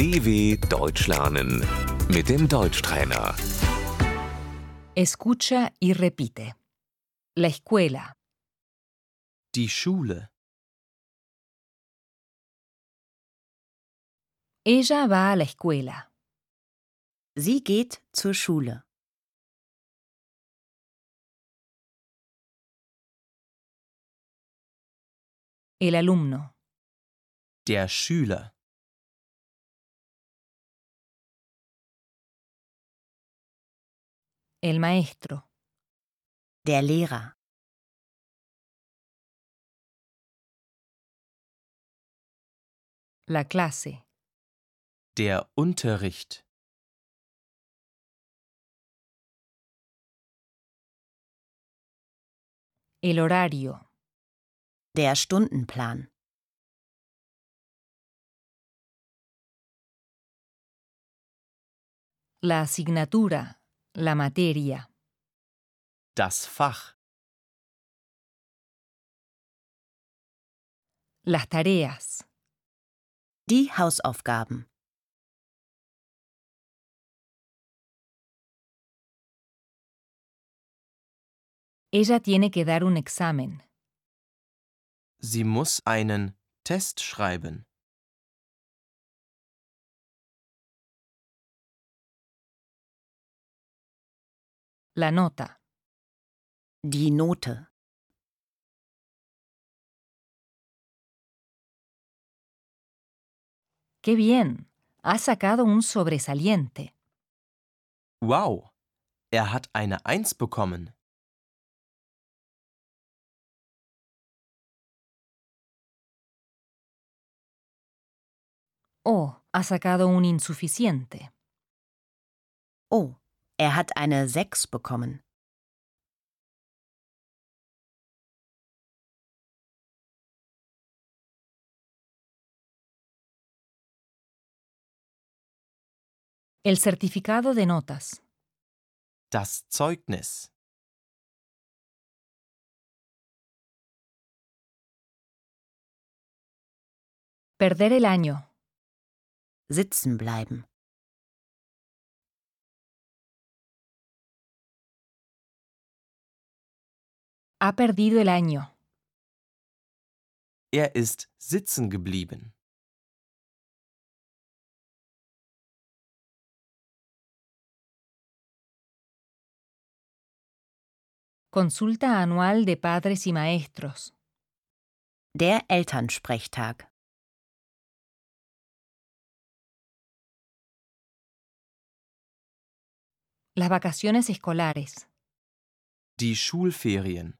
DW Deutsch lernen mit dem Deutschtrainer. Escucha y repite. La escuela, Die Schule. ella va a la escuela. Sie geht zur Schule. El alumno, Der Schüler. El maestro, Der Lehrer. la clase, Der Unterricht. el horario, Der Stundenplan. la asignatura, la materia, Das Fach. las tareas, Die Hausaufgaben. ella tiene que dar un examen. Sie muss einen Test schreiben. La nota, Die Note. ¡Qué bien! Ha sacado un sobresaliente. Wow, er hat eine Eins bekommen. Oh, ha sacado un insuficiente. Oh, er hat eine 6 bekommen. El certificado de notas, Das Zeugnis. perder el año, Sitzen bleiben. Ha perdido el año. Er ist sitzen geblieben. Consulta anual de padres y maestros. Der Elternsprechtag. Las vacaciones escolares. Die Schulferien.